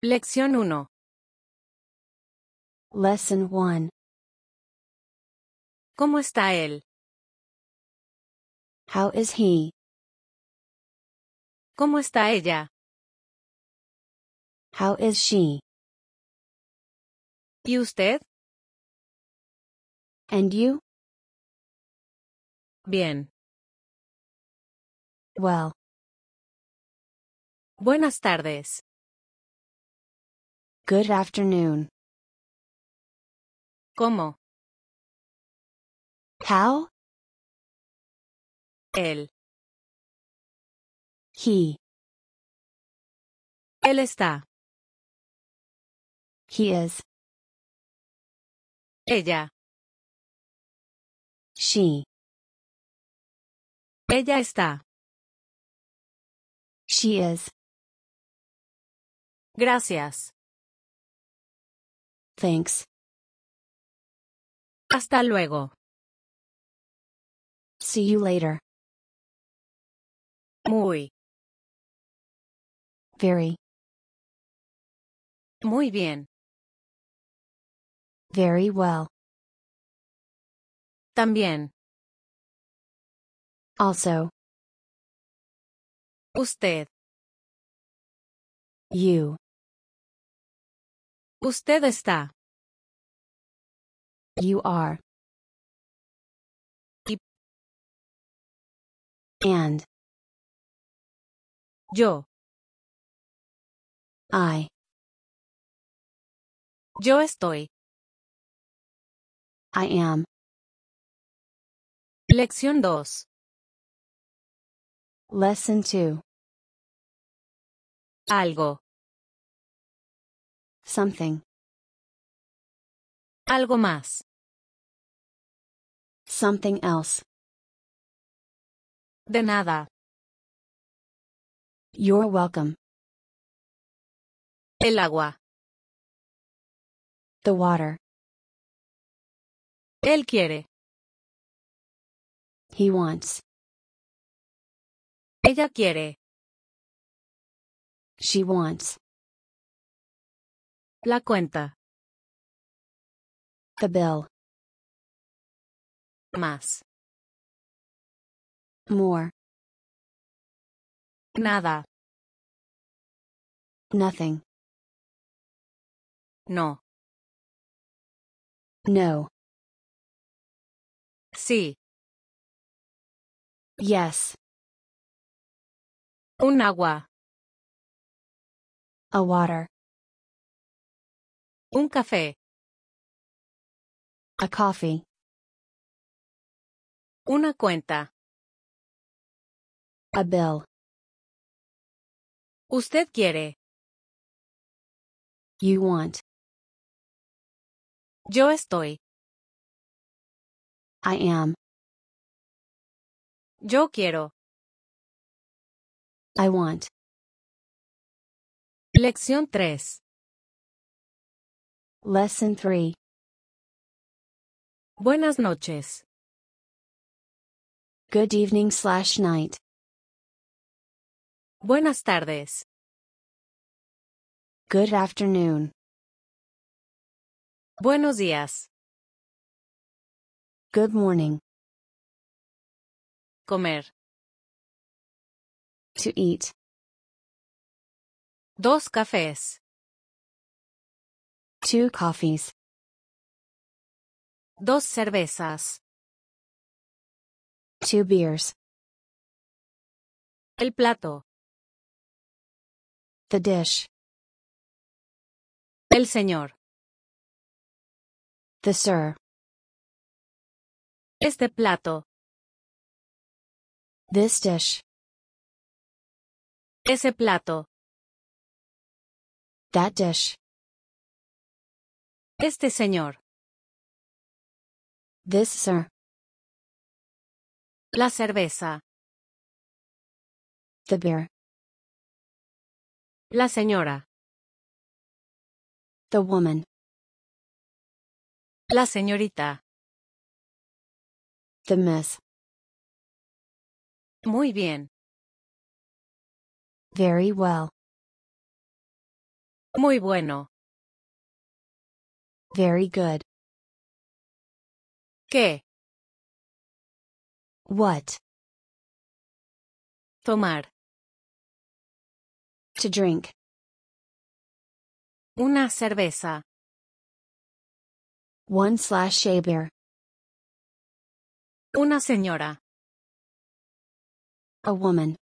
Lección 1. Lesson 1. ¿Cómo está él? How is he? ¿Cómo está ella? How is she? ¿Y usted? And you? Bien. Well. Buenas tardes. Good afternoon. ¿Cómo? How? Él. He. Él está. He is. Ella. She. Ella está. She is. Gracias. Thanks. Hasta luego. See you later. Muy. Very. Muy bien. Very well. También. Also. Usted. You. Usted está. You are. Y and. Yo. I. Yo estoy. I am. Lección 2. Lesson 2. Algo. Something. Algo más. Something else. De nada. You're welcome. El agua. The water. Él quiere. He wants. Ella quiere. She wants. La cuenta. The bill. Más. More. Nada. Nothing. No. No. Sí. Yes. Un agua. A water. Un café. A coffee. Una cuenta. A bill. Usted quiere. You want. Yo estoy. I am. Yo quiero. I want. Lección 3. Lesson 3 Buenas noches. Good evening slash night. Buenas tardes. Good afternoon. Buenos días. Good morning. Comer. To eat. Dos cafés. Two coffees. Dos cervezas. Two beers. El plato. The dish. El señor. The sir. Este plato. This dish. Ese plato. That dish. Este señor. This sir. La cerveza. The beer. La señora. The woman. La señorita. The miss. Muy bien. Very well. Muy bueno. Very good. ¿Qué? What? Tomar. To drink. Una cerveza. One slash a beer. Una señora. A woman.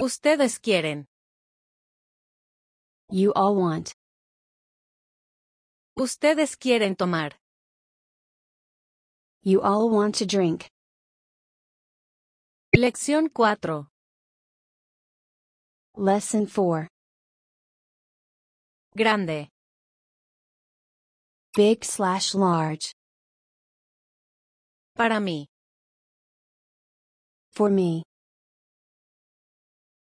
Ustedes quieren. You all want. Ustedes quieren tomar. You all want to drink. Lección 4. Lesson 4. Grande. Big slash large. Para mí. For me.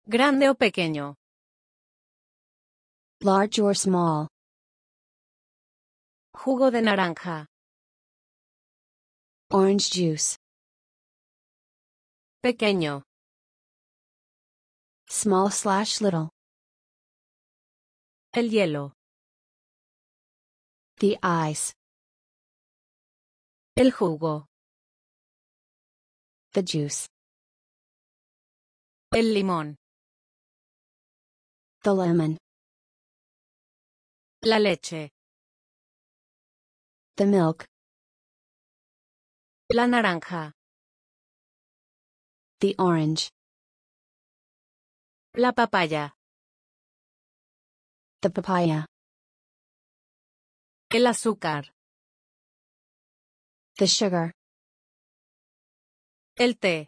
Grande o pequeño. Large or small. Jugo de naranja. Orange juice. Pequeño. Small slash little. El hielo. The ice. El jugo. The juice. El limón. The lemon. La leche. the milk. La naranja. The orange. La papaya. The papaya. El azúcar. The sugar. El té.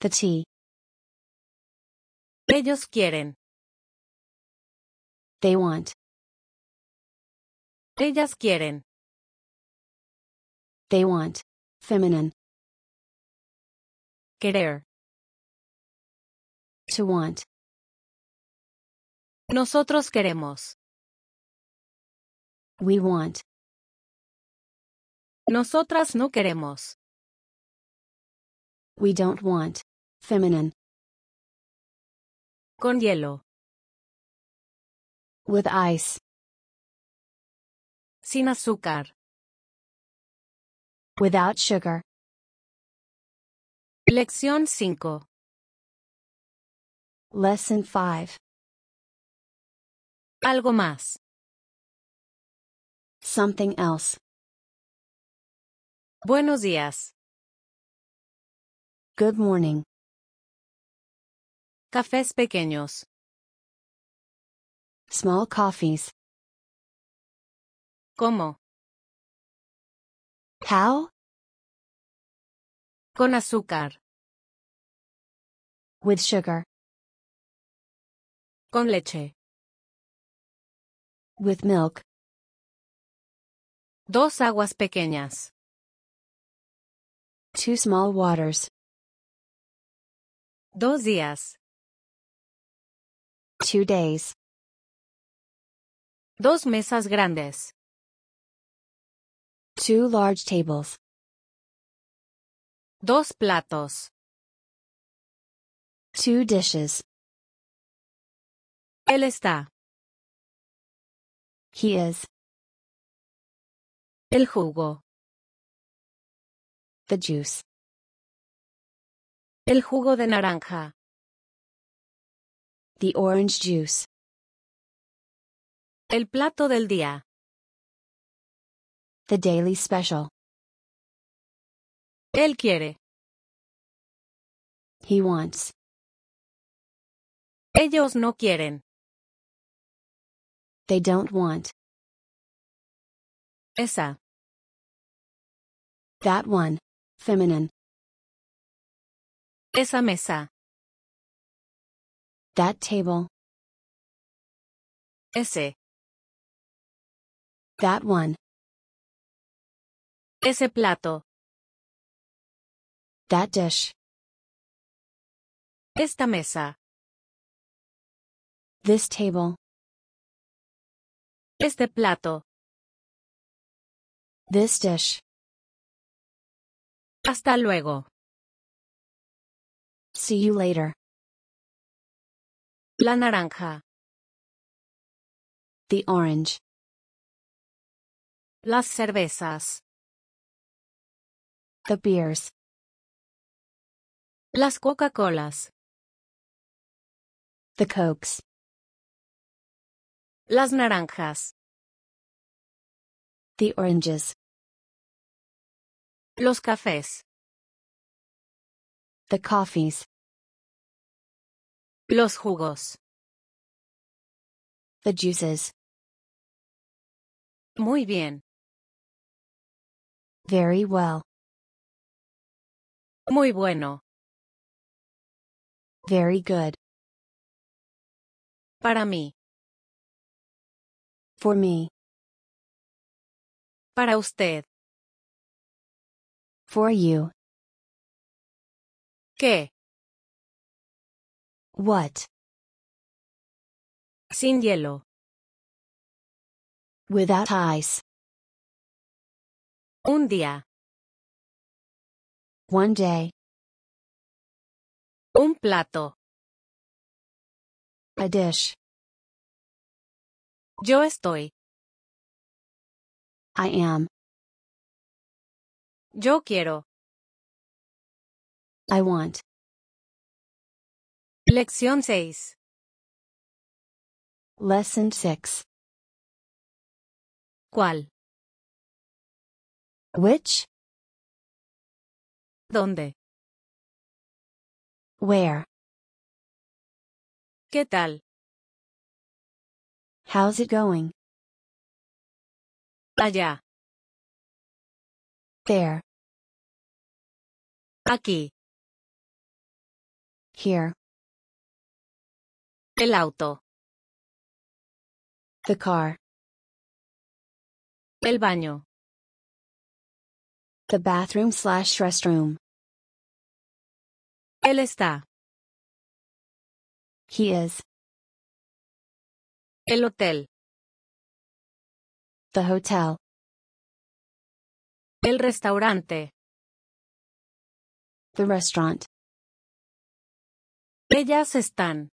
The tea. Ellos quieren. They want. Ellas quieren. They want. Feminine. Querer. To want. Nosotros queremos. We want. Nosotras no queremos. We don't want. Feminine. Con hielo. With ice. Sin azúcar. Without sugar. Lección 5. Lesson 5. Algo más. Something else. Buenos días. Good morning. Cafés pequeños. Small coffees. ¿Cómo? How? Con azúcar. With sugar. Con leche. With milk. Dos aguas pequeñas. Two small waters. Dos días. Two days. Dos mesas grandes. Two large tables. Dos platos. Two dishes. Él está. He is. El jugo. The juice. El jugo de naranja. The orange juice. El plato del día. The Daily Special. Él quiere. He wants. Ellos no quieren. They don't want. Esa. That one. Feminine. Esa mesa. That table. Ese. That one. Ese plato. That dish. Esta mesa. This table. Este plato. This dish. Hasta luego. See you later. La naranja. The orange. Las cervezas. The beers. Las Coca-Colas. The Cokes. Las naranjas. The oranges. Los cafés. The coffees. Los jugos. The juices. Muy bien. Very well. Muy bueno. Very good. Para mí. For me. Para usted. For you. ¿Qué? What? Sin hielo. Without ice. Un día. One day. Un plato. A dish. Yo estoy. I am. Yo quiero. I want. Lección 6. Lesson 6. ¿Cuál? Which? ¿Dónde? Where? ¿Qué tal? How's it going? Allá. There. Aquí. Here. El auto. The car. El baño. The bathroom slash restroom. Él está. He is. El hotel. The hotel. El restaurante. The restaurant. Ellas están.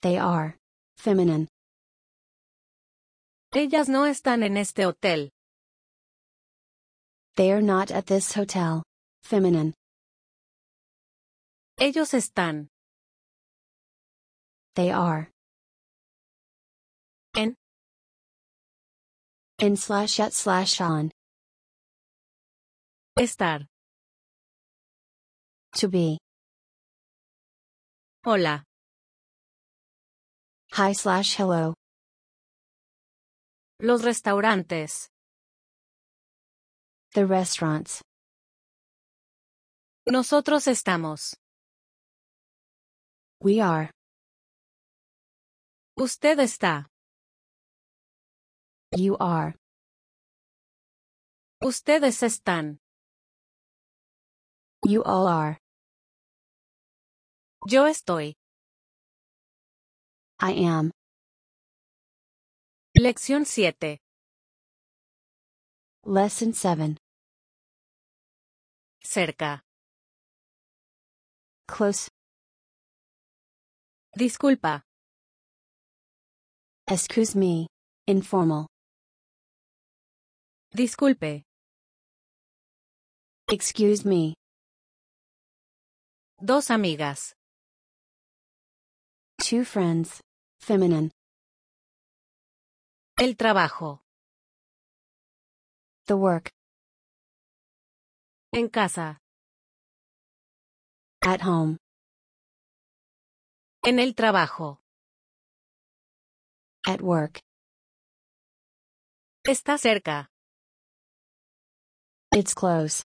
They are. Feminine. Ellas no están en este hotel. They are not at this hotel. Feminine. Ellos están. They are. En. In slash at slash on. Estar. To be. Hola. Hi slash hello. Los restaurantes. The restaurants. Nosotros estamos. We are. Usted está. You are. Ustedes están. You all are. Yo estoy. I am. Lección 7. Lesson 7. Cerca. Close. Disculpa. Excuse me. Informal. Disculpe. Excuse me. Dos amigas. Two friends. Feminine. El trabajo. The work. En casa. At home. En el trabajo. At work. Está cerca. It's close.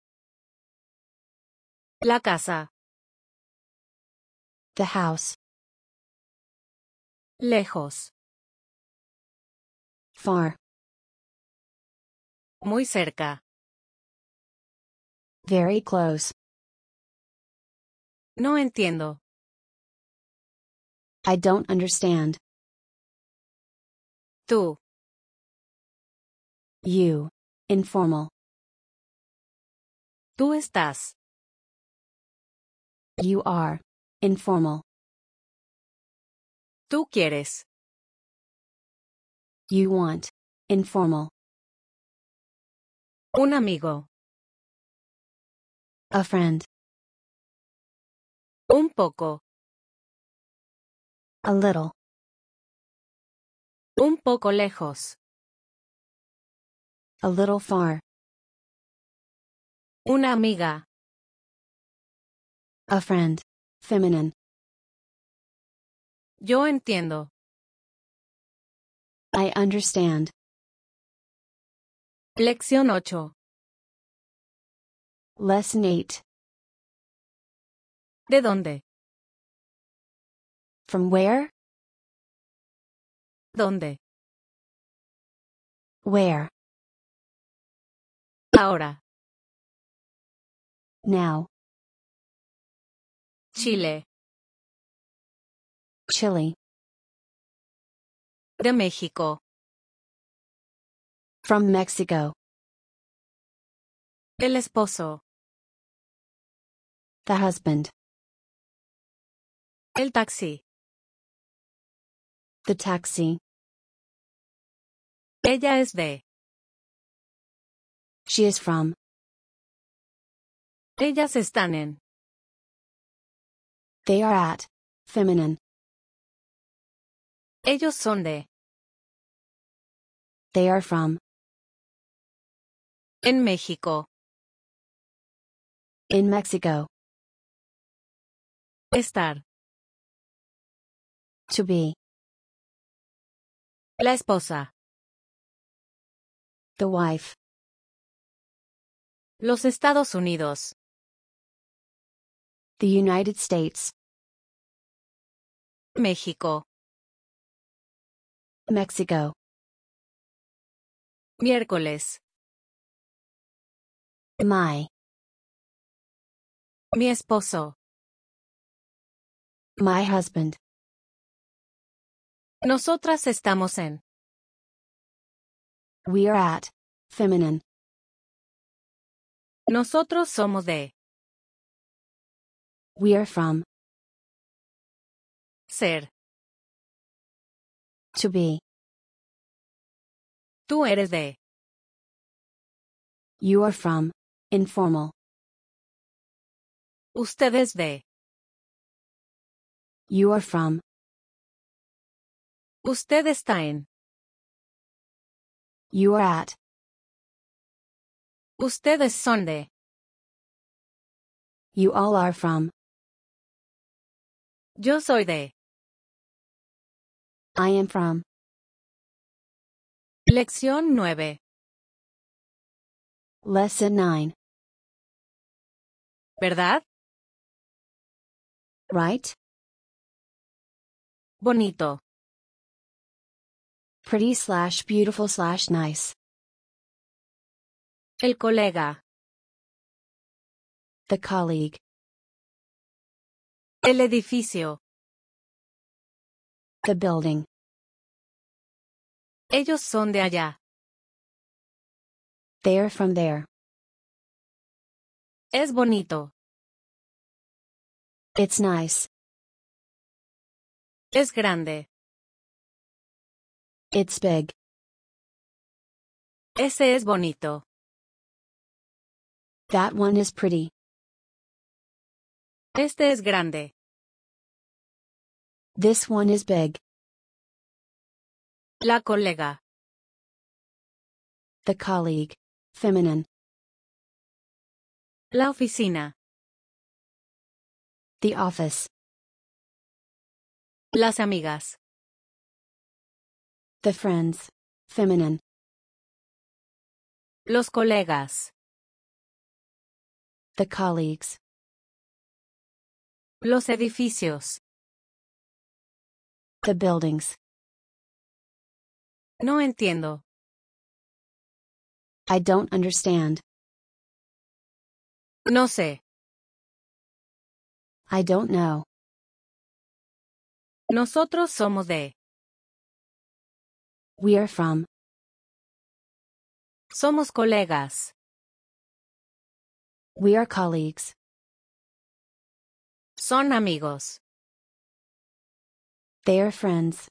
La casa. The house. Lejos. Far. Muy cerca. Very close. No entiendo. I don't understand. Tú. You. Informal. Tú estás. You are. Informal. Tú quieres. You want. Informal. Un amigo. A friend. Un poco. A little. Un poco lejos. A little far. Una amiga. A friend. Feminine. Yo entiendo. I understand. Lección 8. Lesson 8. ¿De dónde? From where? ¿Dónde? Where? Ahora. Now. Chile. Chile. De México. From Mexico. El esposo. The husband. El taxi. The taxi. Ella es de. She is from. Ellas están en. They are at. Feminine. Ellos son de. They are from. En México. In Mexico. Estar. To be. La esposa. The wife. Los Estados Unidos. The United States. México. Mexico. Miércoles. My. Mi esposo. My husband. Nosotras estamos en. We are at. Feminine. Nosotros somos de. We are from. Ser. To be. Tú eres de. You are from. Informal. Ustedes de. You are from. Usted está en. You are at. Ustedes son de. You all are from. Yo soy de. I am from. Lección 9. Lesson 9. ¿Verdad? Right? Bonito. Pretty slash beautiful slash nice. El colega. The colleague. El edificio. The building. Ellos son de allá. They are from there. Es bonito. It's nice. Es grande. It's big. Ese es bonito. That one is pretty. Este es grande. This one is big. La colega. The colleague. Feminine. La oficina. The office. Las amigas. The friends. Feminine. Los colegas. The colleagues. Los edificios. The buildings. No entiendo. I don't understand. No sé. I don't know. Nosotros somos de. We are from. Somos colegas. We are colleagues. Son amigos. They are friends.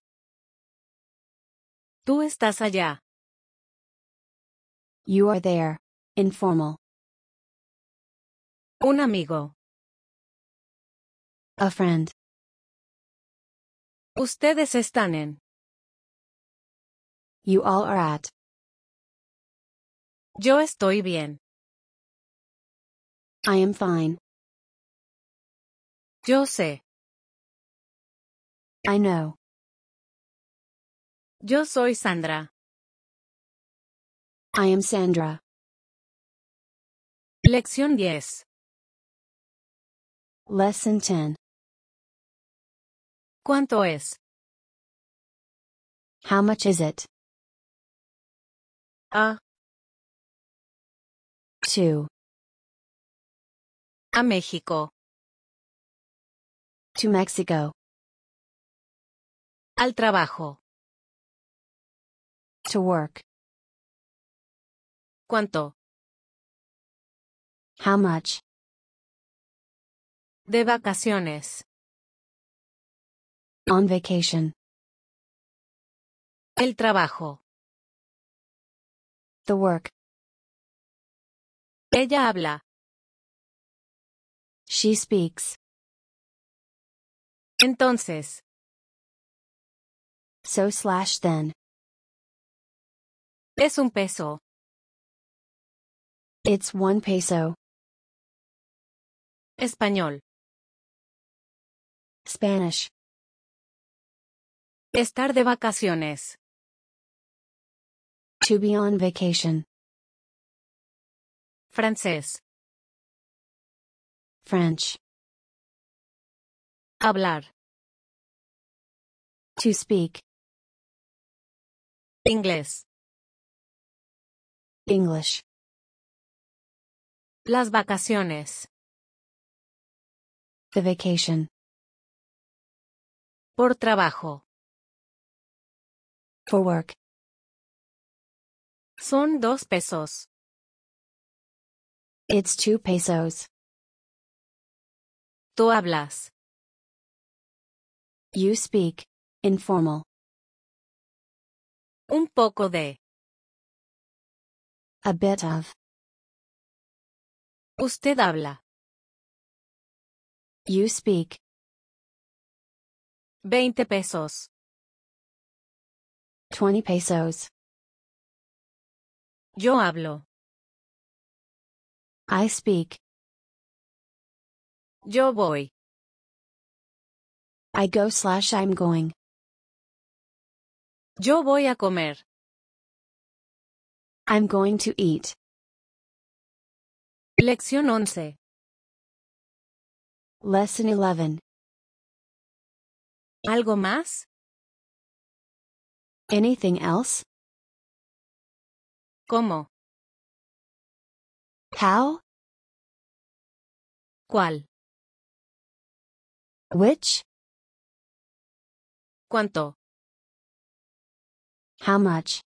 Tú estás allá. You are there. Informal. Un amigo. A friend. Ustedes están en. You all are at. Yo estoy bien. I am fine. Yo sé. I know. Yo soy Sandra. I am Sandra. Lección 10. Lesson 10. ¿Cuánto es? How much is it? A. To. A México. To Mexico. Al trabajo. To work. ¿Cuánto? How much? De vacaciones. On vacation. El trabajo. The work. Ella habla. She speaks. Entonces. So slash then. Es un peso. It's one peso. Español. Spanish. Estar de vacaciones. To be on vacation. Francés. French. Hablar. To speak. Inglés. English. Las vacaciones. The vacation. Por trabajo. For work. Son dos pesos. It's two pesos. Tú hablas. You speak. Informal. Un poco de. A bit of. Usted habla. You speak. Veinte pesos. 20 pesos. Yo hablo. I speak. Yo voy. I go slash I'm going. Yo voy a comer. I'm going to eat. Lección 11. Lesson 11. ¿Algo más? Anything else? ¿Cómo? How? ¿Cuál? Which? ¿Cuánto? How much?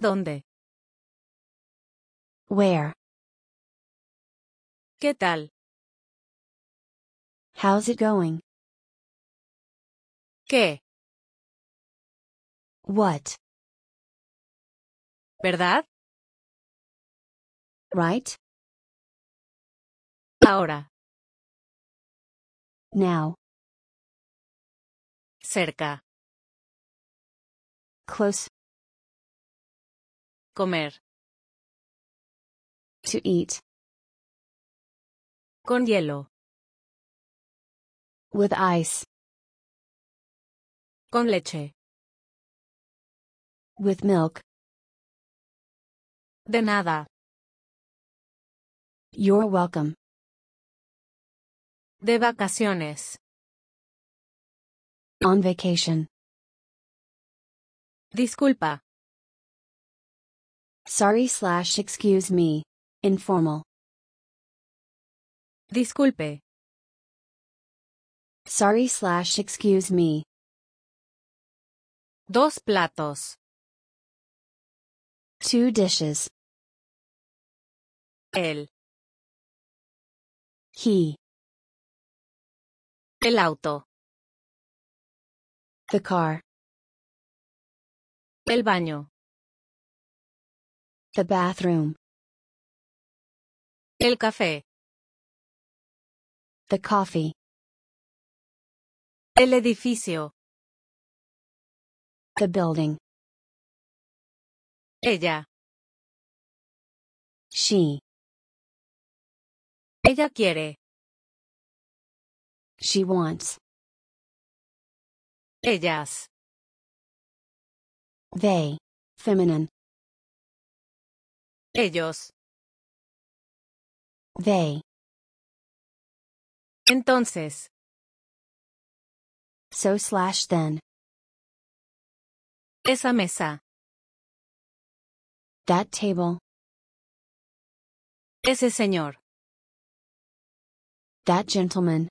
¿Dónde? Where? ¿Qué tal? How's it going? ¿Qué? What? ¿Verdad? Right? Ahora. Now. Cerca. Close. Comer. To eat. Con hielo. With ice. Con leche. With milk. De nada. You're welcome. De vacaciones. On vacation. Disculpa. Sorry slash excuse me. Informal. Disculpe. Sorry slash excuse me. Dos platos. Two dishes. Él. He. El auto. The car. El baño. The bathroom. El café. The coffee. El edificio. The building. Ella. She. Ella quiere. She wants. Ellas. They. Feminine. Ellos. They. Entonces. So slash then. Esa mesa. That table. Ese señor. That gentleman.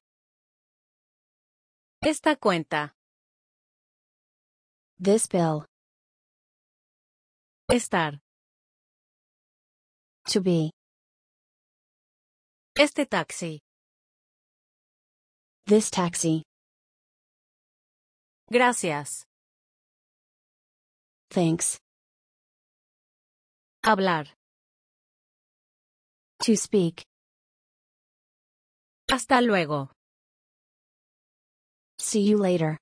Esta cuenta. This bill. Estar. To be. Este taxi. This taxi. Gracias. Thanks. Hablar. To speak. Hasta luego. See you later.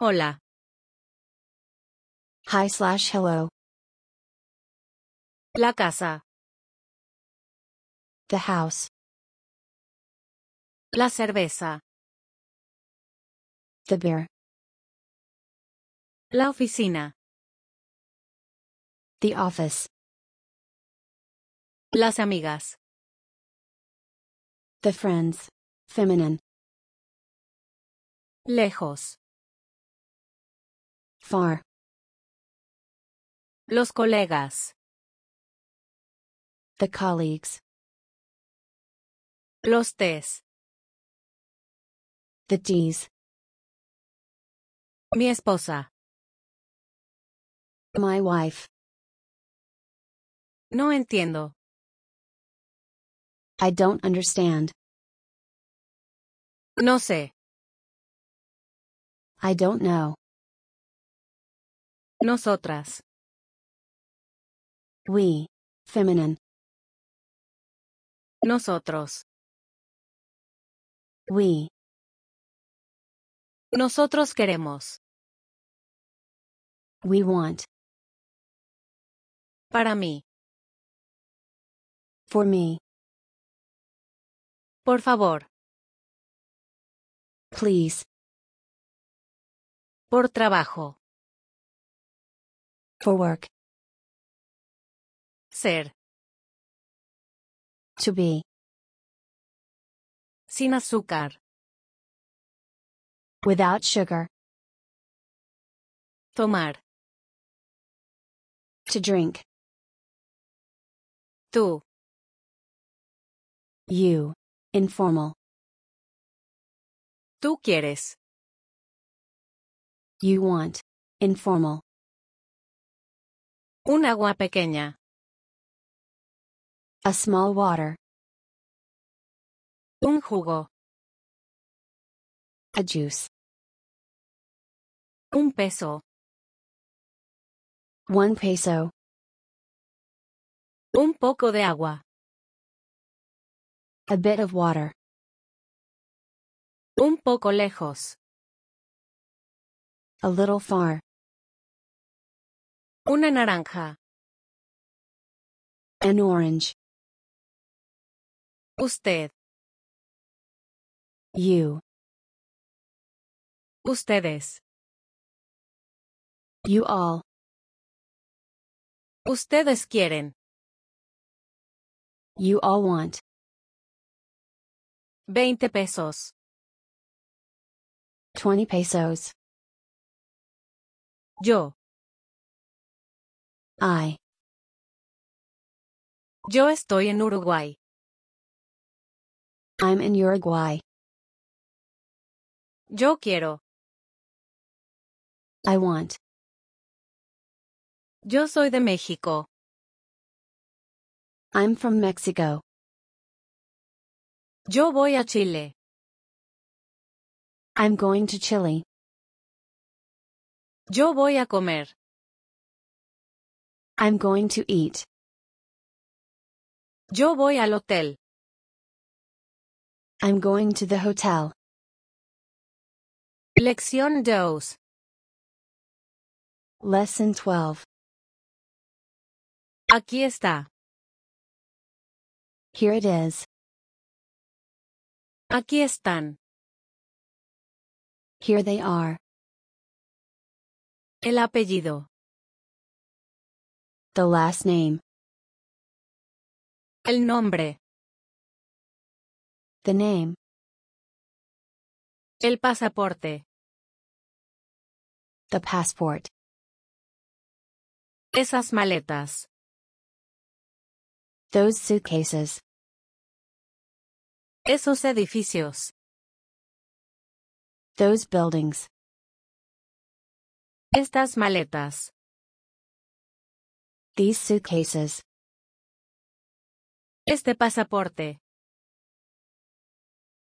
Hola. Hi slash hello. La casa. The house. La cerveza. The beer. La oficina. The office. Las amigas. The friends. Feminine. Lejos. Far. Los colegas. The colleagues. Los T's. The D's. Mi esposa. My wife. No entiendo. I don't understand. No sé. I don't know. Nosotras. We. Feminine. Nosotros. We. Nosotros queremos. We want. Para mí. For me. Por favor. Please. Por trabajo. For work. Ser. To be. Sin azúcar. Without sugar. Tomar. To drink. Tú. You. Informal. Tú quieres. You want. Informal. Un agua pequeña. A small water. Un jugo. A juice. Un peso. One peso. Un poco de agua. A bit of water. Un poco lejos. A little far. Una naranja. An orange. Usted. You. Ustedes. You all. Ustedes quieren. You all want. 20 pesos. 20 pesos. Yo. I. Yo estoy en Uruguay. I'm in Uruguay. Yo quiero. I want. Yo soy de México. I'm from Mexico. Yo voy a Chile. I'm going to Chile. Yo voy a comer. I'm going to eat. Yo voy al hotel. I'm going to the hotel. Lección 12. Lesson 12. Aquí está. Here it is. Aquí están. Here they are. El apellido. The last name. El nombre. The name. El pasaporte. The passport. Esas maletas. Those suitcases. Esos edificios. Those buildings. Estas maletas. These suitcases. Este pasaporte.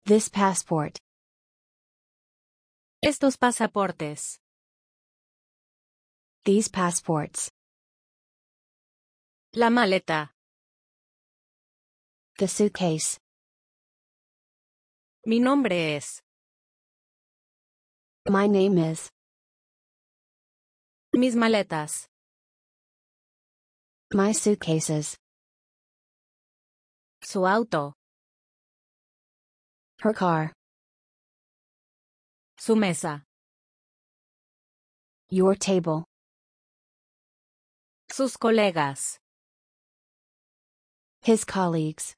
This passport. Estos pasaportes. These passports. La maleta. The suitcase. Mi nombre es. My name is. Mis maletas. My suitcases. Su auto. Her car. Su mesa. Your table. Sus colegas. His colleagues.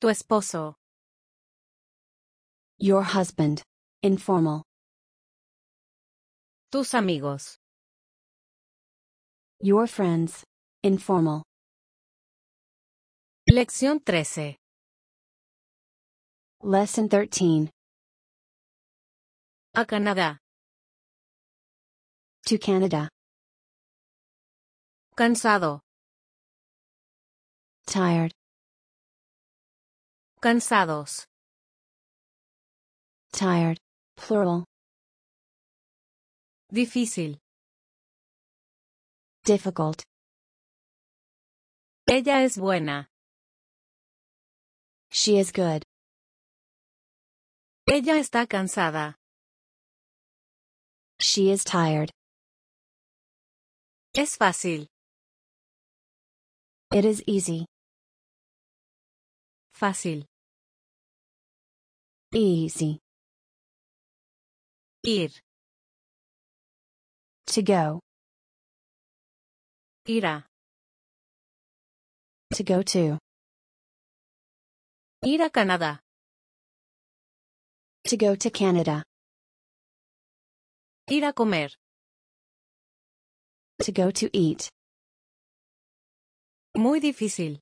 Tu esposo. Your husband. Informal. Tus amigos. Your friends. Informal. Lección 13. Lesson 13. A Canadá. To Canada. Cansado. Tired. Cansados. Tired. Plural. Difícil. Difficult. Ella es buena. She is good. Ella está cansada. She is tired. Es fácil. It is easy. Fácil. Easy. Ir. To go. To go to. Ir a Canadá. To go to Canada. Ir a comer. To go to eat. Muy difícil.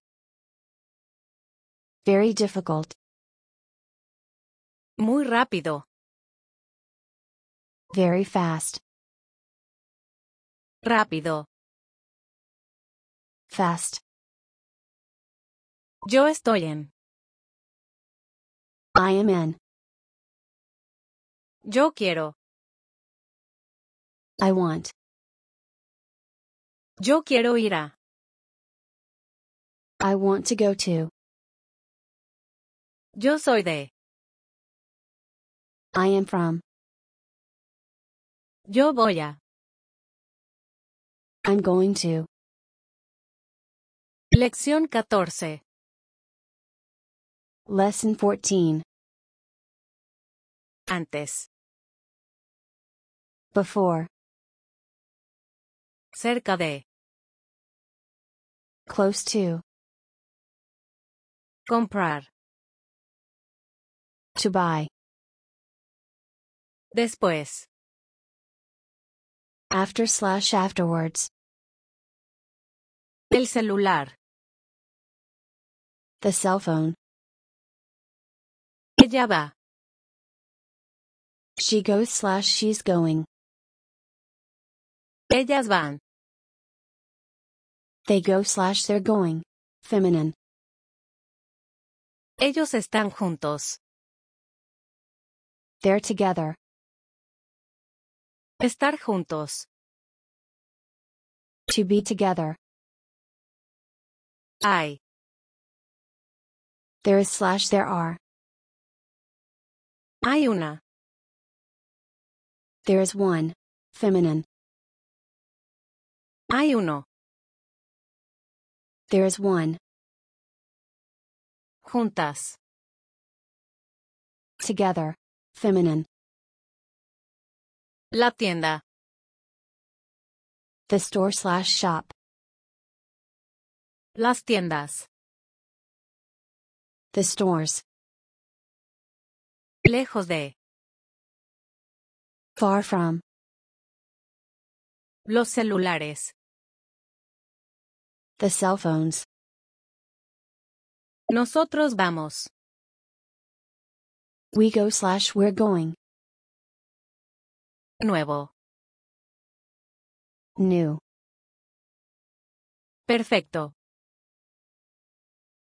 Very difficult. Muy rápido. Very fast. Rápido. Fast. Yo estoy en. I am in. Yo quiero. I want. Yo quiero ir a. I want to go to. Yo soy de. I am from. Yo voy a. I'm going to. Lección 14. Lesson 14. Antes. Before. Cerca de. Close to. Comprar. To buy. Después. after slash afterwards. El celular. The cell phone. Ella va. She goes slash she's going. Ellas van. They go slash they're going. Feminine. Ellos están juntos. They're together. Estar juntos. To be together. Hay. There is slash there are. Hay una. There is one. Feminine. Hay uno. There is one. Juntas. Together. Feminine. La tienda. The store slash shop. Las tiendas. The stores. Lejos de. Far from. Los celulares. The cell phones. Nosotros vamos. We go slash we're going. Nuevo. New. Perfecto.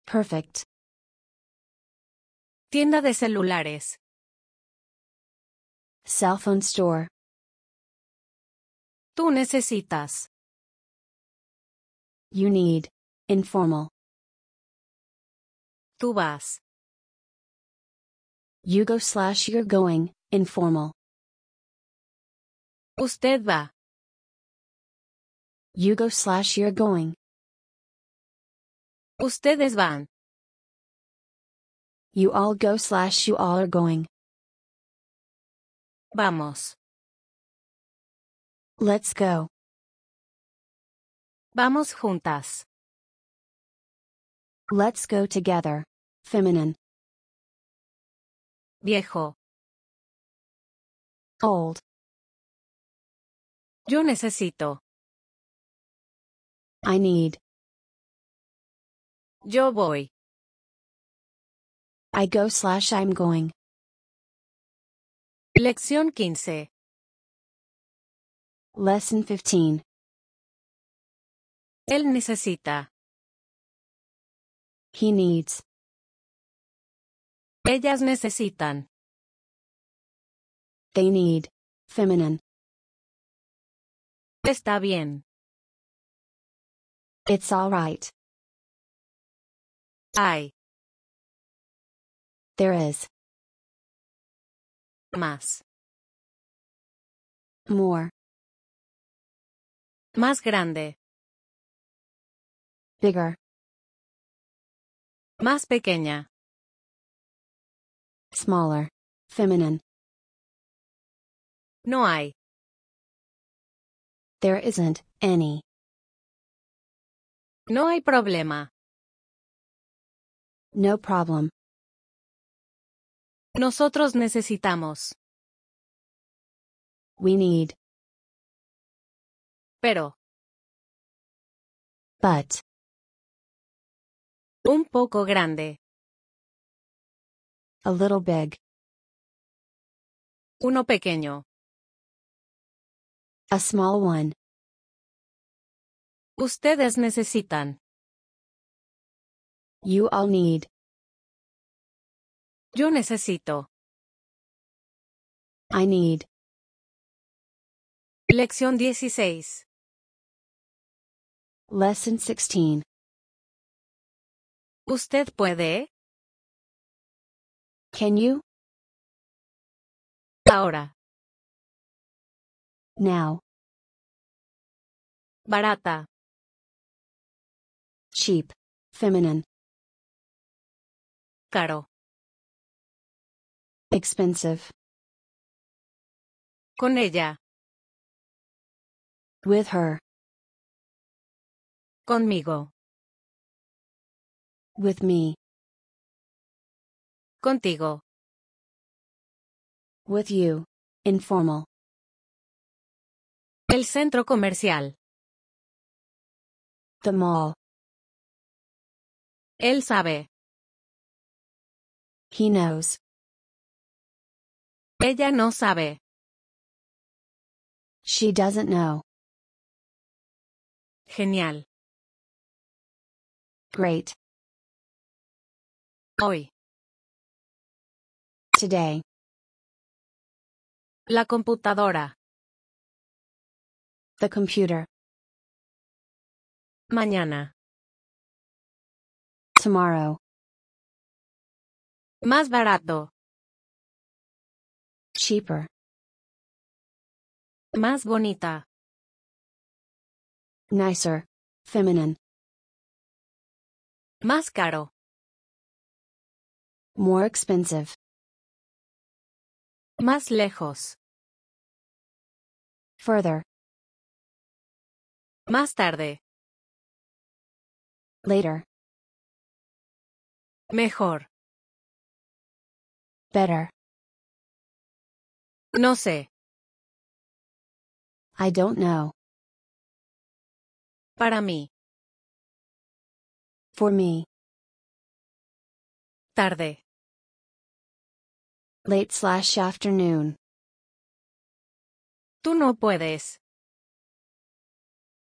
Perfect. Tienda de celulares. Cell phone store. Tú necesitas. You need. Informal. Tú vas. You go slash you're going, informal. Usted va. You go slash you're going. Ustedes van. You all go slash you all are going. Vamos. Let's go. Vamos juntas. Let's go together. Feminine. Viejo. Old. Yo necesito. I need. Yo voy. I go slash I'm going. Lección 15. Lesson 15. Él necesita. He needs. Ellas necesitan. They need. Feminine. Está bien. It's all right. Hay. There is. Más. More. Más grande. Bigger. Más pequeña. Smaller. Feminine. No hay. There isn't any. No hay problema. No problem. Nosotros necesitamos. We need. Pero. But. Un poco grande. A little big. Uno pequeño. A small one. Ustedes necesitan. You all need. Yo necesito. I need. Lección 16. Lesson 16. ¿Usted puede? Can you? Ahora. Now. Barata. Cheap. Feminine. Caro. Expensive. Con ella. With her. Conmigo. With me. Contigo. With you. Informal. El centro comercial. The mall. Él sabe. He knows. Ella no sabe. She doesn't know. Genial. Great. Hoy. Today. La computadora. The computer. Mañana. Tomorrow. Más barato. Cheaper. Más bonita. Nicer. Feminine. Más caro. More expensive. Más lejos. Further. Más tarde. Later. Mejor. Better. No sé. I don't know. Para mí. For me. Tarde. Late slash afternoon. Tú no puedes.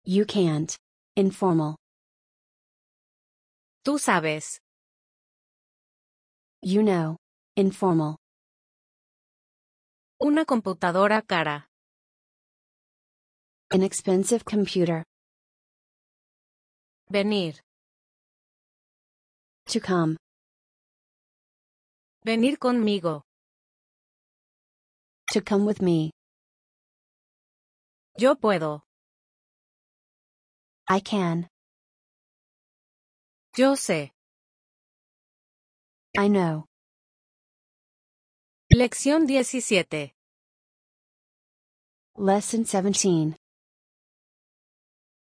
You can't. Informal. Tú sabes. You know. Informal. Una computadora cara. An expensive computer. Venir. To come. Venir conmigo. To come with me. Yo puedo. I can. sé. I know. Lección 17. Lesson 17.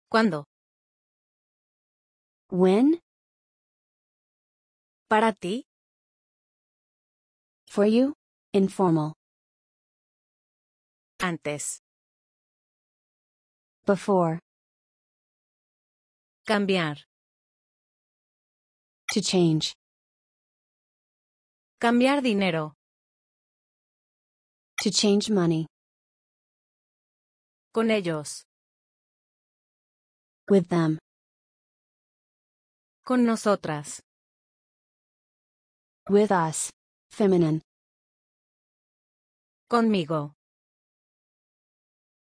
¿Cuándo? When? Para ti. For you? Informal. Antes. Before. Cambiar. To change. Cambiar dinero. To change money. Con ellos. With them. Con nosotras. With us. Feminine. Conmigo.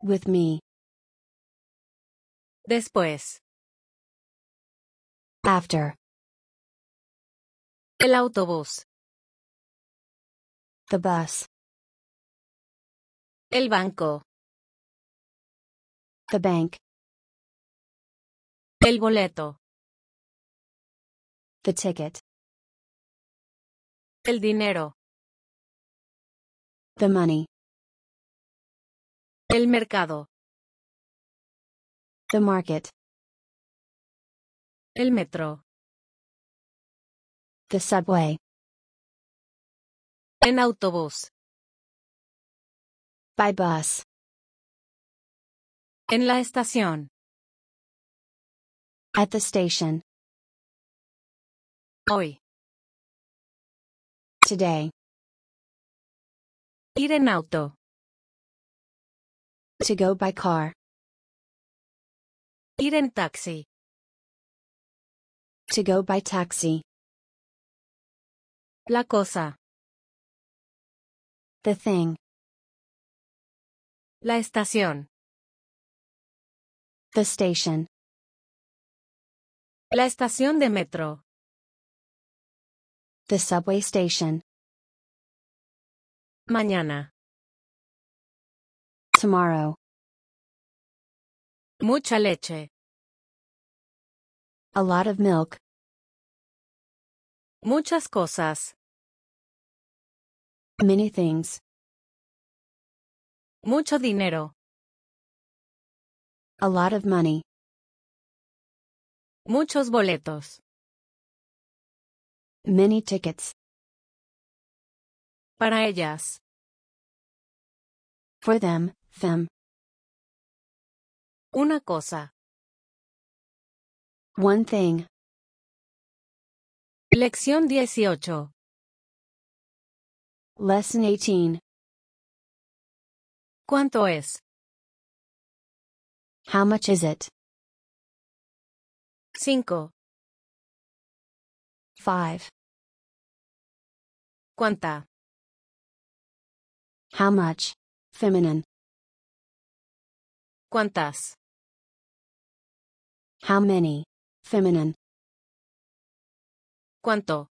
With me. Después. After. El autobús. The bus. El banco. The bank. El boleto. The ticket. El dinero. The money. El mercado. The market. El metro. The subway. En autobús. By bus. En la estación. At the station. Hoy. Today. Ir en auto. To go by car. Ir en taxi. to go by taxi. La cosa. The thing. La estación. The station. La estación de metro. The subway station. Mañana. Tomorrow. Mucha leche. A lot of milk. Muchas cosas. Many things. Mucho dinero. A lot of money. Muchos boletos. Many tickets. Para ellas. For them, them. Una cosa. One thing. Lección 18. Lesson 18. ¿Cuánto es? How much is it? 5. 5. ¿Cuánta? How much? Feminine. ¿Cuántas? How many? Feminine. ¿Cuánto?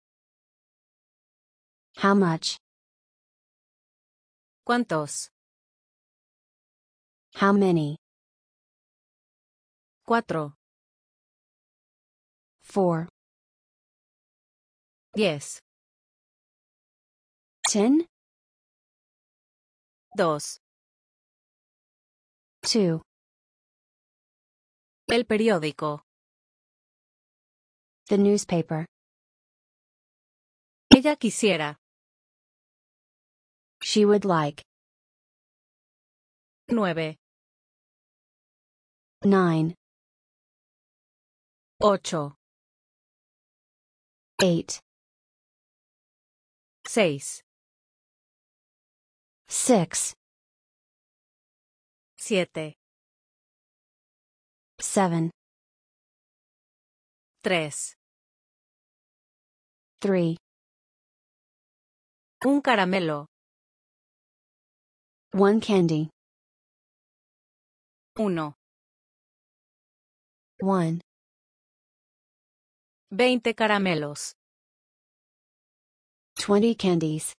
How much? ¿Cuántos? How many? Cuatro. Four. Diez. Ten. Dos. Two. El periódico. The newspaper. Ella quisiera. She would like. 9. 9. 8. 8. 6. 6. 7. 7. 3. 3. Un caramelo. One candy. Uno. One. Veinte caramelos. Twenty candies.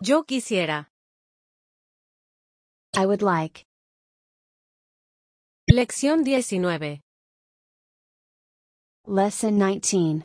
Yo quisiera. I would like. Lección 19. Lesson 19.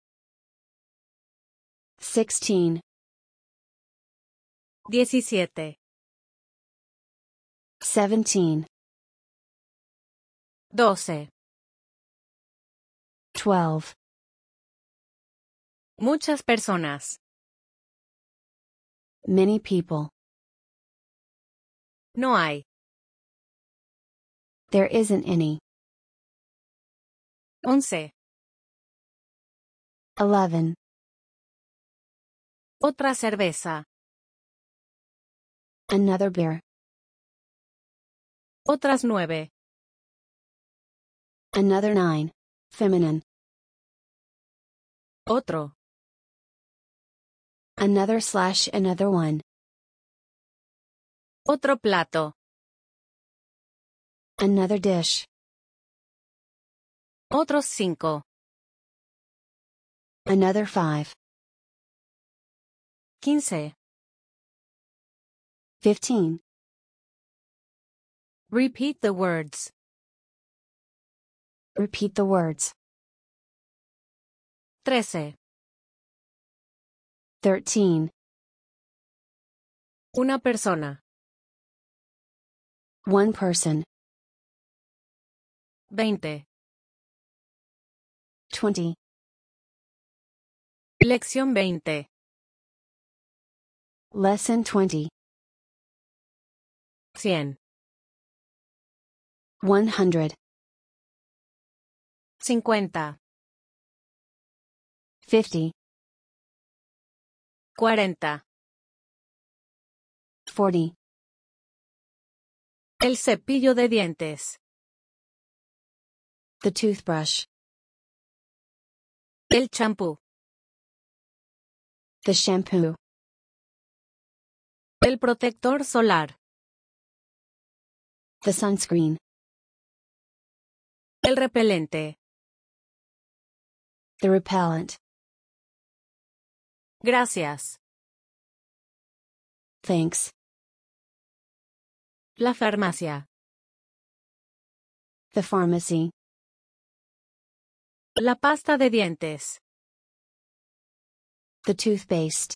16 17 17 12 12 Muchas personas. Many people. No hay. There isn't any. Once. Eleven. Otra cerveza. Another beer. Otras nueve. Another nine. Feminine. Otro. Another slash another one. Otro plato. Another dish. Otros cinco. Another five. Quince. Fifteen. Repeat the words. Repeat the words. Trece. Thirteen. Una persona. One person. Veinte. Twenty. Lección veinte. Lesson 20 100 100 50 50 40 40 El cepillo de dientes. The toothbrush. El champú. The shampoo. El protector solar. The sunscreen. El repelente. The repellent. Gracias. Thanks. La farmacia. The pharmacy. La pasta de dientes. The toothpaste.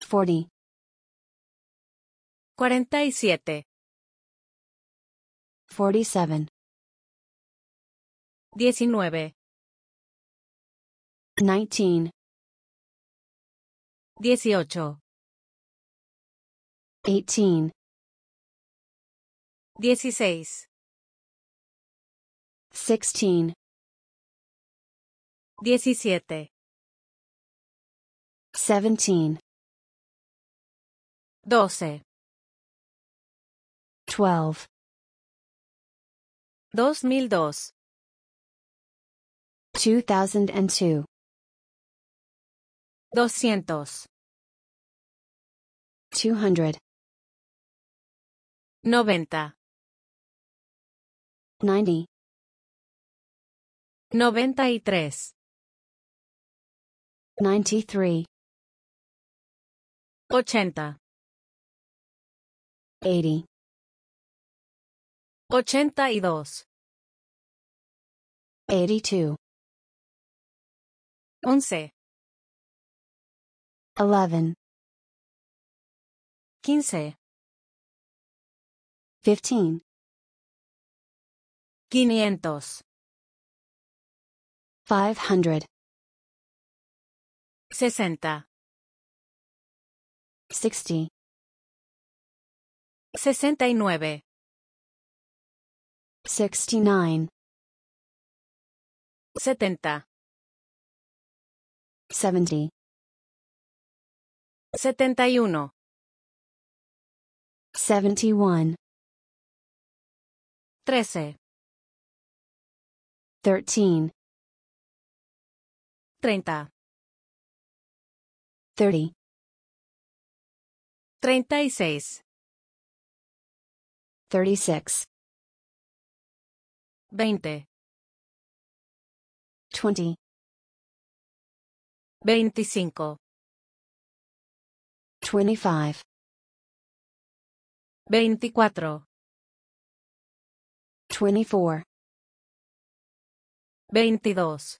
Forty. Cuarenta y siete. Forty-seven. Diecinueve. Nineteen. Dieciocho. 18 Dieciséis. 16 17 17 12 12 2002 2002 200 200 90 90 93 93 80 80 82 82 11 11 15 15 500 500 60 60 69 69 70 70 71 71 13 13 30. 30. 36. 36. 20. 20. 25. 25. 24. 24. 22.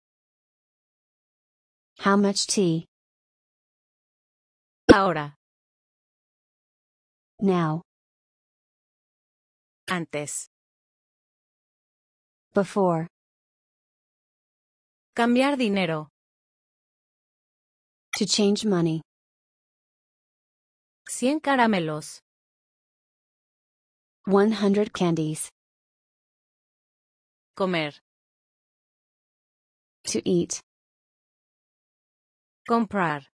How much tea? Ahora. Now. Antes. Before. Cambiar dinero. To change money. Cien caramelos. 100 candies. Comer. To eat. Comprar.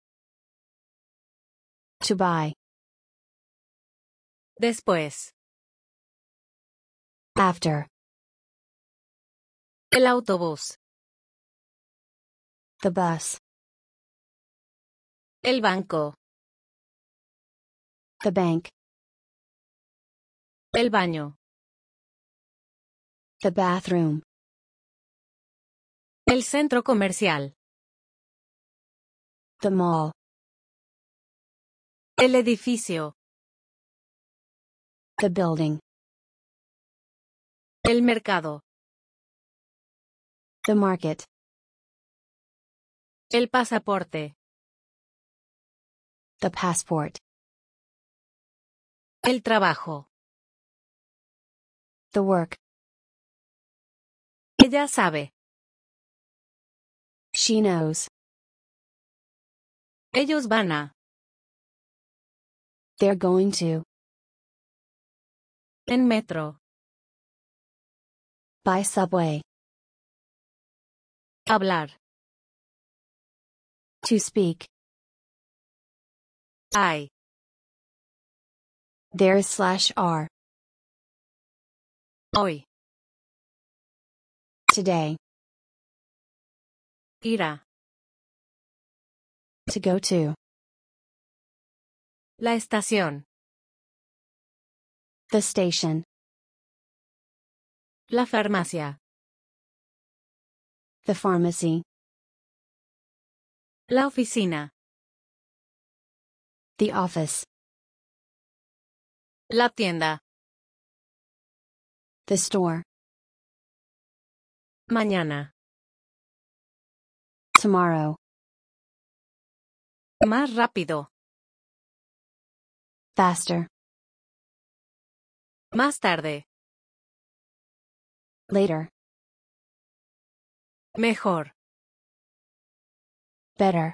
To buy. Después. After. El autobús. The bus. El banco. The bank. El baño. The bathroom. El centro comercial. The mall. El edificio. The building. El mercado. The market. El pasaporte. The passport. El trabajo. The work. Ella sabe. She knows. Ellos van a. They're going to. En metro. By subway. Hablar. To speak. Hay. There is slash R. Hoy. Today. Ir a. To go to. La estación. The station. La farmacia. The pharmacy. La oficina. The office. La tienda. The store. Mañana. Tomorrow. Más rápido. Faster. Más tarde. Later. Mejor. Better.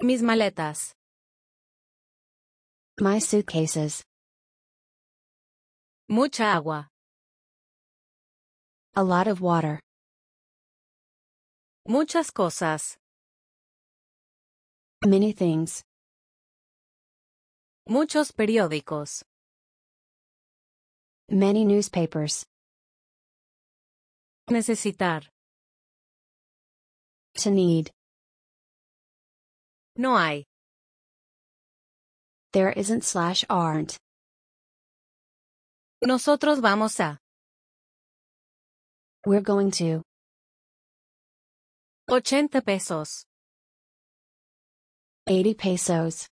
Mis maletas. My suitcases. Mucha agua. A lot of water. Muchas cosas. Many things. Muchos periódicos. Many newspapers. Necesitar. To need. No hay. There isn't slash aren't. Nosotros vamos a. We're going to. 80 pesos. 80 pesos.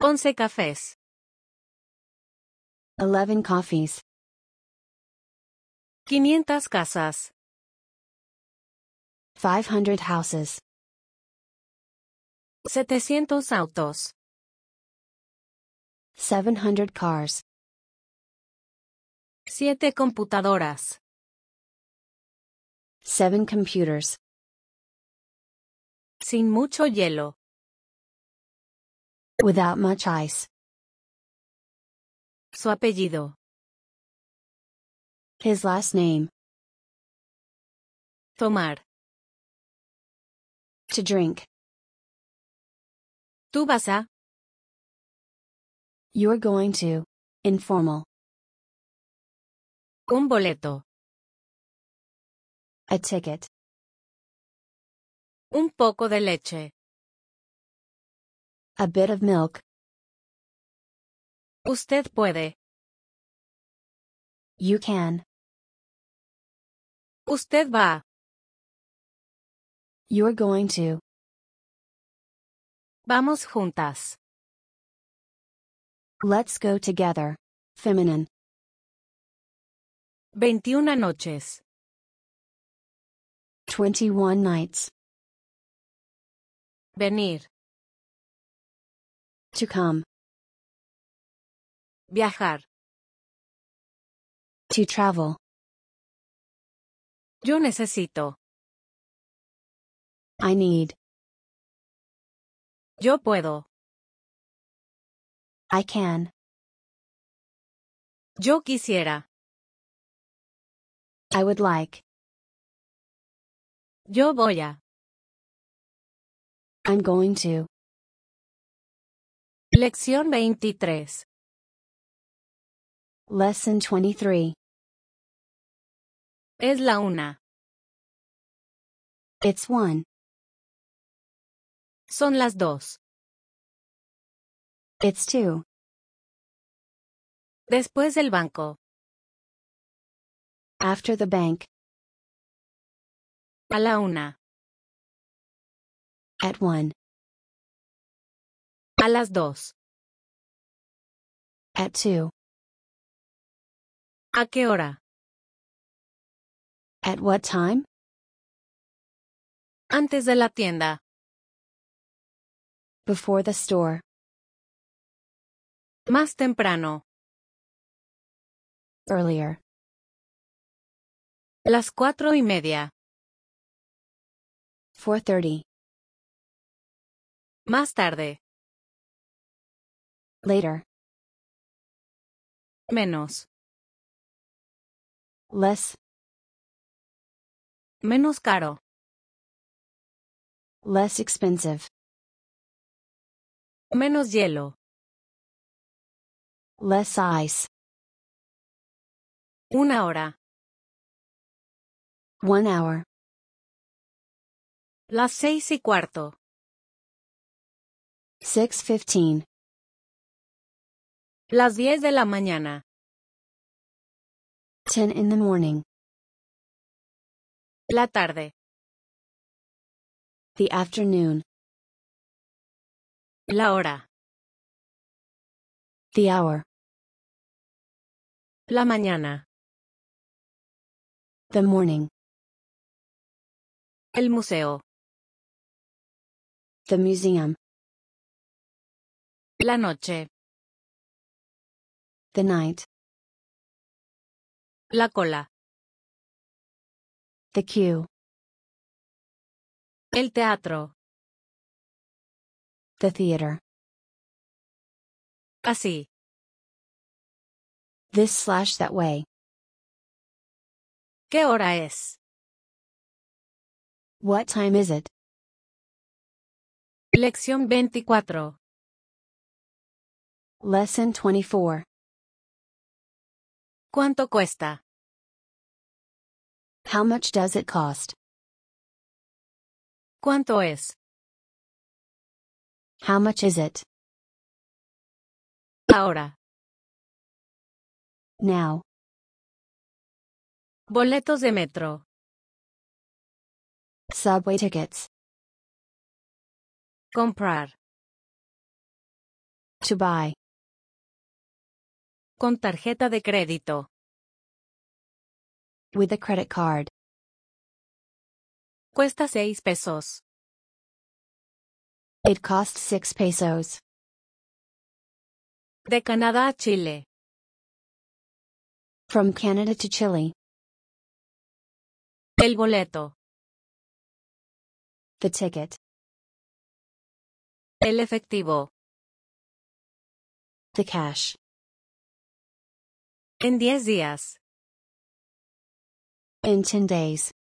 11 cafés. 11 coffees. 500 casas. 500 houses. 700 autos. 700 cars. 7 computadoras. 7 computers. Sin mucho hielo. Without much ice. Su apellido. His last name. Tomar. To drink. Tú vas a. You're going to. Informal. Un boleto. A ticket. Un poco de leche. A bit of milk. Usted puede. You can. Usted va. You're going to. Vamos juntas. Let's go together. Feminine. 21 noches. 21 nights. Venir. To come. Viajar. To travel. Yo necesito. I need. Yo puedo. I can. Yo quisiera. I would like. Yo voy a. I'm going to. Lección 23. Lesson 23. Es la una. It's one. Son las dos. It's two. Después del banco. After the bank. A la una. At 1. A las dos. At 2. ¿A qué hora? At what time? Antes de la tienda. Before the store. Más temprano. Earlier. Las cuatro y media. 4.30. Más tarde. Later. Menos. Less. Menos caro. Less expensive. Menos hielo. Less ice. Una hora. One hour. Las seis y cuarto. 6:15. Las 10 de la mañana. 10 in the morning. La tarde. The afternoon. La hora. The hour. La mañana. The morning. El museo. The museum. La noche. The night. La cola. The queue. El teatro. The theater. Así. This slash that way. ¿Qué hora es? What time is it? Lección 24. Lesson 24 ¿Cuánto cuesta? How much does it cost? ¿Cuánto es? How much is it? Ahora. Now. Boletos de metro. Subway tickets. Comprar. To buy. Con tarjeta de crédito. With a credit card. Cuesta seis pesos. It costs six pesos. De Canadá a Chile. From Canada to Chile. El boleto. The ticket. El efectivo. The cash. En 10 días. In 10 days.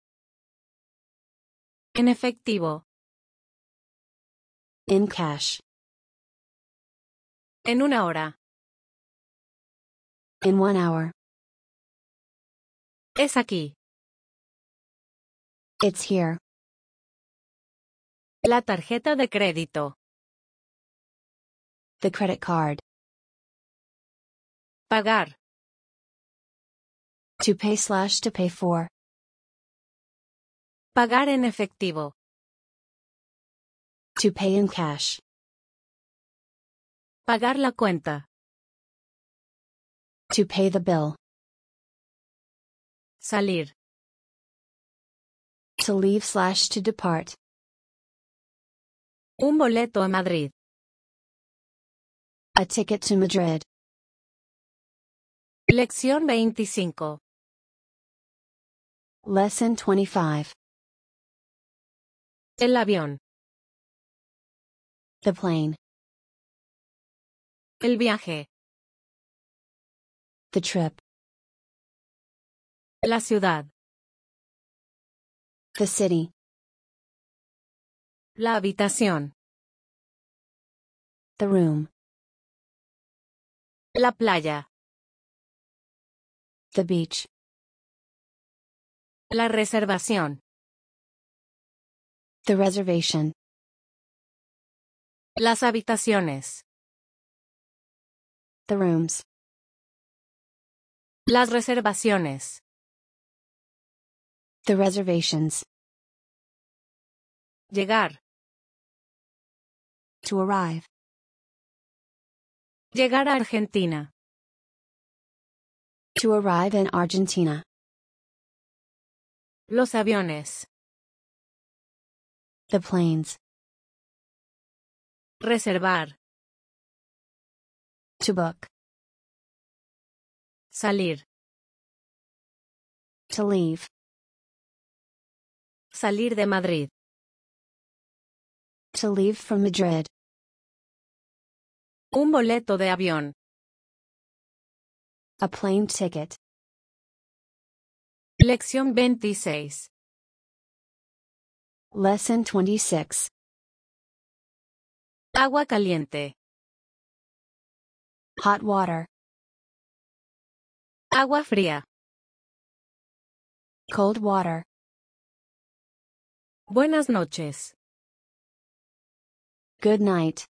En efectivo. In cash. En una hora. In one hour. Es aquí. It's here. La tarjeta de crédito. The credit card. Pagar. To pay slash to pay for. Pagar en efectivo. To pay in cash. Pagar la cuenta. To pay the bill. Salir. To leave slash to depart. Un boleto a Madrid. A ticket to Madrid. Lección 25. Lesson 25 El avión. The plane. El viaje. The trip. La ciudad. The city. La habitación. The room. La playa. The beach. La reservación. The reservation. Las habitaciones. The rooms. Las reservaciones. The reservations. Llegar. To arrive. Llegar a Argentina. To arrive in Argentina. Los aviones. The planes. Reservar. To book. Salir. To leave. Salir de Madrid. To leave from Madrid. Un boleto de avión. A plane ticket. Lección 26. Lesson 26. Agua caliente. Hot water. Agua fría. Cold water. Buenas noches. Good night.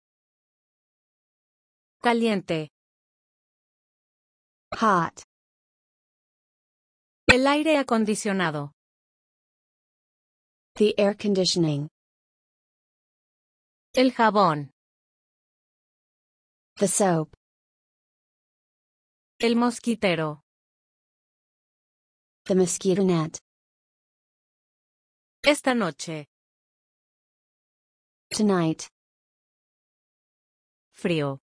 Caliente. Hot. El aire acondicionado. The air conditioning. El jabón. The soap. El mosquitero. The mosquito net. Esta noche. Tonight. Frío.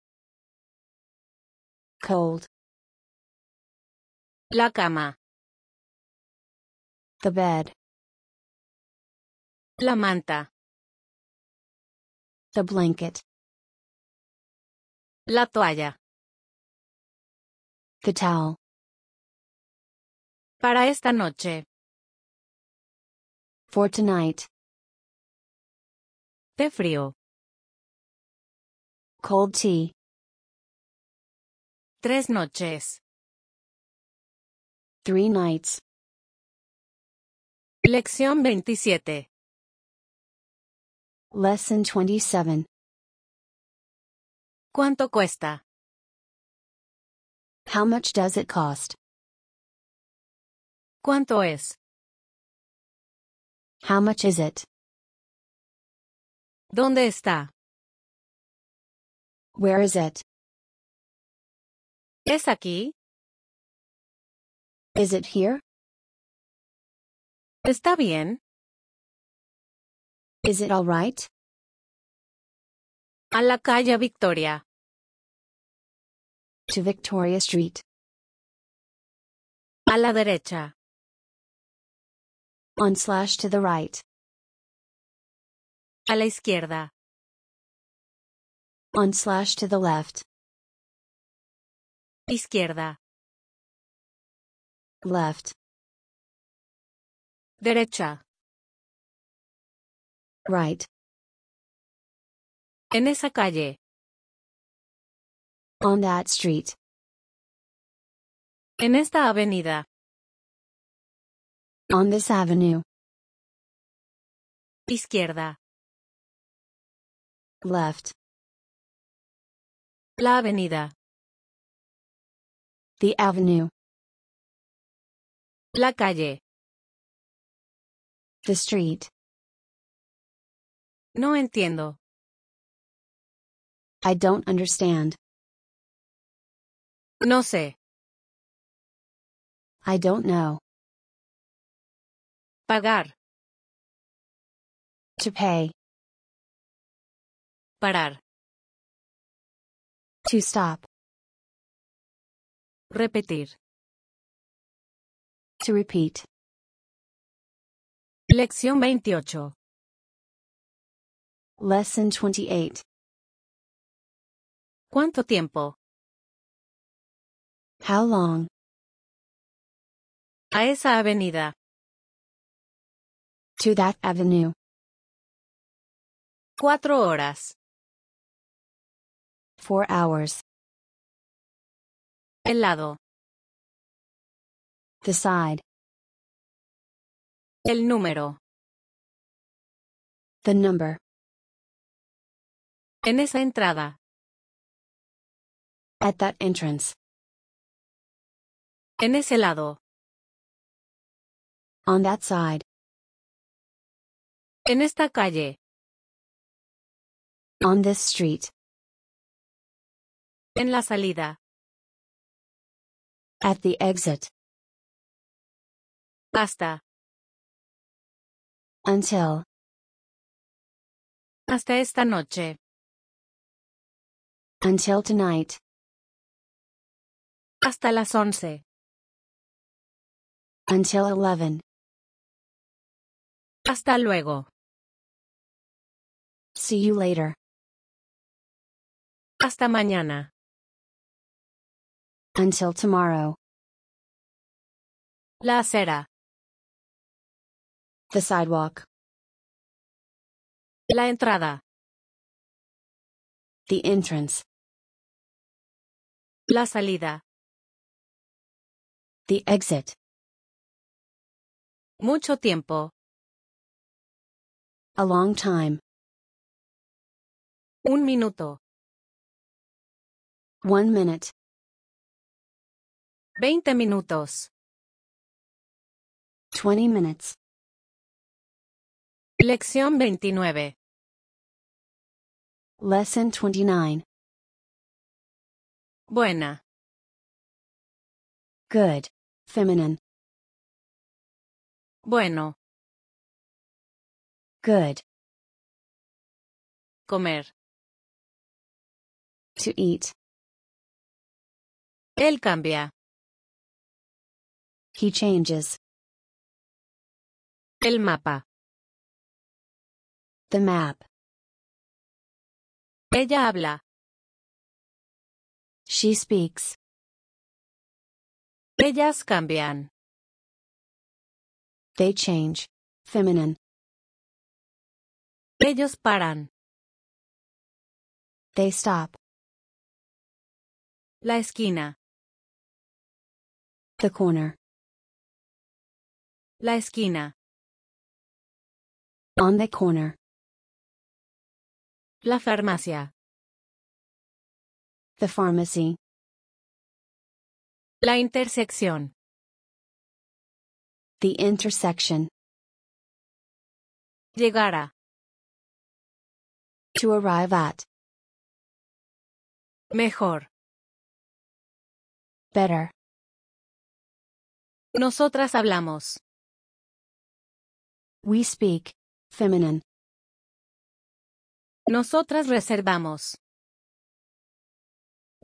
Cold. La cama. The bed. La manta. The blanket. La toalla. The towel. Para esta noche. For tonight. Té frío. Cold tea. Tres noches. Three nights. Lección 27. Lesson 27. ¿Cuánto cuesta? How much does it cost? ¿Cuánto es? How much is it? ¿Dónde está? Where is it? ¿Es aquí? Is it here? Está bien. Is it all right? A la calle Victoria. To Victoria Street. A la derecha. On slash to the right. A la izquierda. On slash to the left. Izquierda. Left. Derecha. Right. En esa calle. On that street. En esta avenida. On this avenue. Izquierda. Left. La avenida. The avenue. La calle. The street. No entiendo. I don't understand. No sé. I don't know. Pagar. To pay. Parar. To stop. Repetir. To repeat. Lección 28. Lesson 28. ¿Cuánto tiempo? How long? A esa avenida. To that avenue. Cuatro horas. Four hours. El lado. The side. El número. The number. En esa entrada. At that entrance. En ese lado. On that side. En esta calle. On this street. En la salida. At the exit. Hasta. Until. Hasta esta noche. Until tonight. Hasta las once. Until eleven. Hasta luego. See you later. Hasta mañana. Until tomorrow. La acera. The sidewalk. La entrada. The entrance. La salida. The exit. Mucho tiempo. A long time. Un minuto. One minute. Veinte minutos. Twenty minutes. Lección 29. Lesson 29. Buena. Good. Feminine. Bueno. Good. Comer. To eat. Él cambia. He changes. El mapa. The map. Ella habla. She speaks. Ellas cambian. They change. Feminine. Ellos paran. They stop. La esquina. The corner. La esquina. On the corner. La farmacia. The pharmacy. La intersección. The intersection. Llegar a. To arrive at. Mejor. Better. Nosotras hablamos. We speak. Feminine. Nosotras reservamos.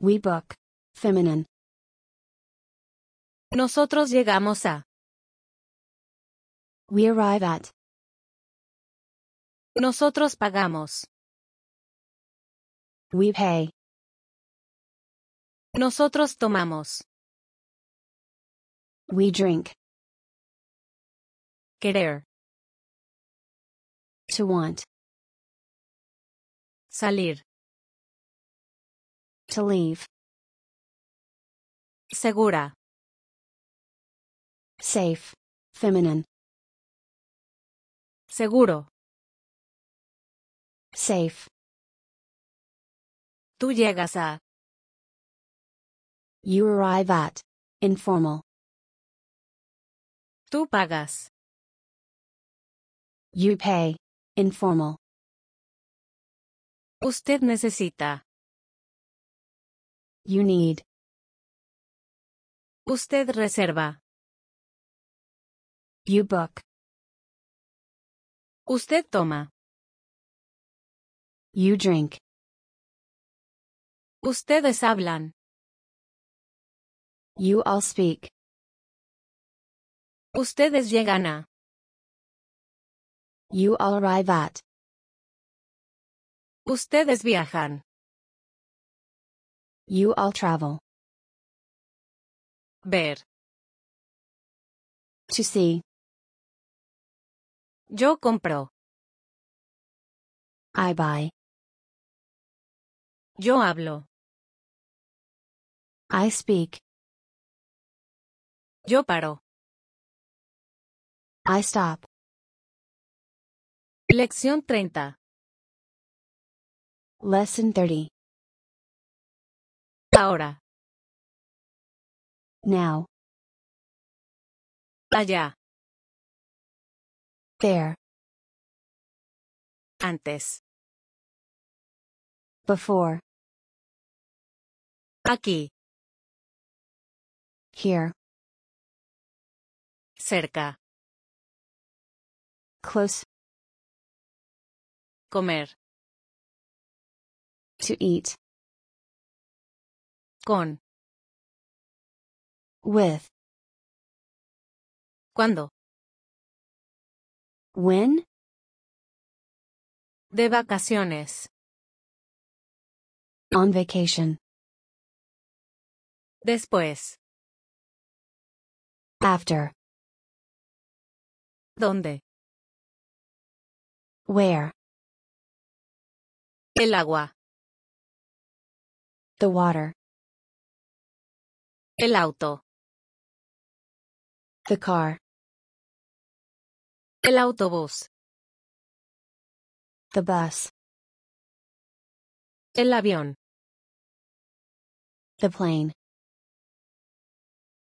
We book. Feminine. Nosotros llegamos a. We arrive at. Nosotros pagamos. We pay. Nosotros tomamos. We drink. Querer. To want. Salir. To leave. Segura. Safe. Feminine. Seguro. Safe. Tú llegas a. You arrive at. Informal. Tú pagas. You pay. Informal. Usted necesita. You need. Usted reserva. You book. Usted toma. You drink. Ustedes hablan. You all speak. Ustedes llegan a. You all arrive at. Ustedes viajan. You all travel. Ver. To see. Yo compro. I buy. Yo hablo. I speak. Yo paro. I stop. Lección 30. Lesson 30. Ahora. Now. Allá. There. Antes. Before. Aquí. Here. Cerca. Close. Comer. To eat. Con. With. ¿Cuándo? When? De vacaciones. On vacation. Después. After. ¿Dónde? Where? El agua. The water. El auto. The car. El autobús. The bus. El avión. The plane.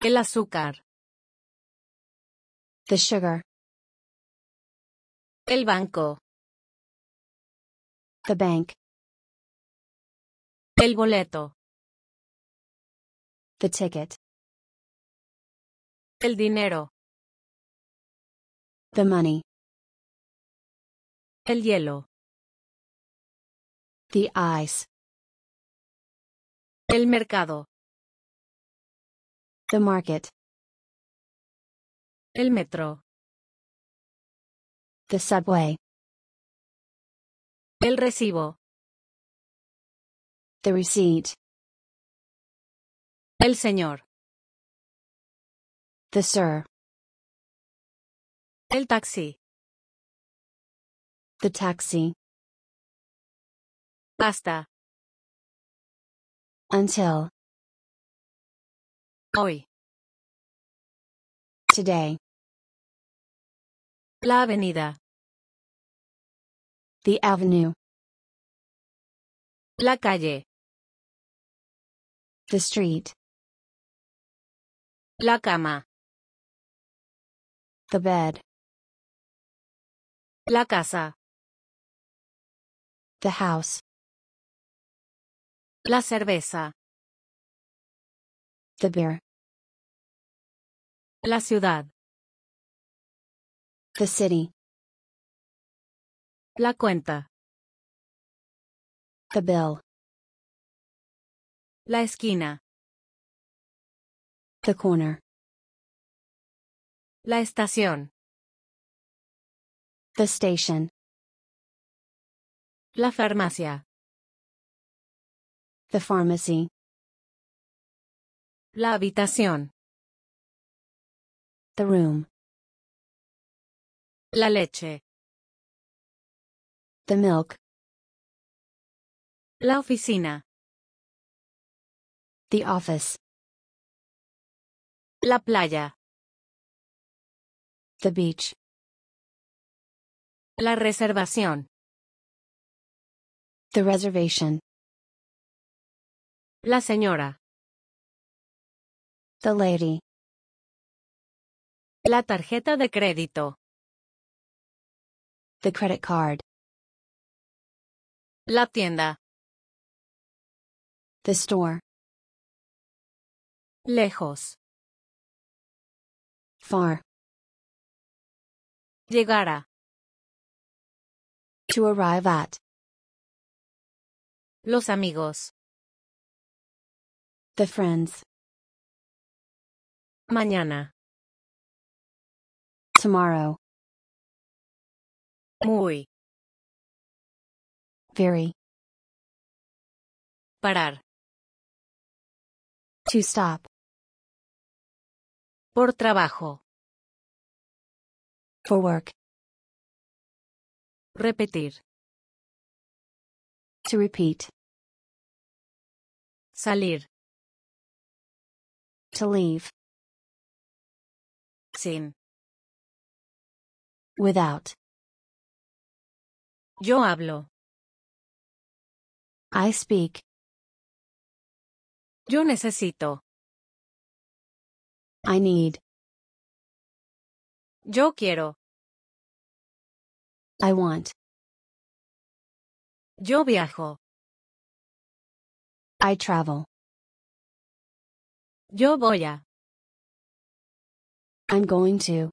El azúcar. The sugar. El banco. The bank. El boleto. The ticket. El dinero. The money. El hielo. The ice. El mercado. The market. El metro. The subway. El recibo. The receipt. El señor. The sir. El taxi. The taxi. Hasta. Until. Hoy. Today. La avenida. The avenue. La calle. The street. La cama. The bed. La casa. The house. La cerveza. The beer. La ciudad. The city. La cuenta. The bill. La esquina. The corner. La estación. The station. La farmacia. The pharmacy. La habitación. The room. La leche. The milk. La oficina. The office. La playa. The beach. La reservación. The reservation. La señora. The lady. La tarjeta de crédito. The credit card. La tienda. The store. Lejos. Far. Llegar a. To arrive at. Los amigos. The friends. Mañana. Tomorrow. Muy. Very. Parar. To stop. Por trabajo. For work. Repetir. To repeat. Salir. To leave. Sin. Without. Yo hablo. I speak. Yo necesito. I need. Yo quiero. I want. Yo viajo. I travel. Yo voy a. I'm going to.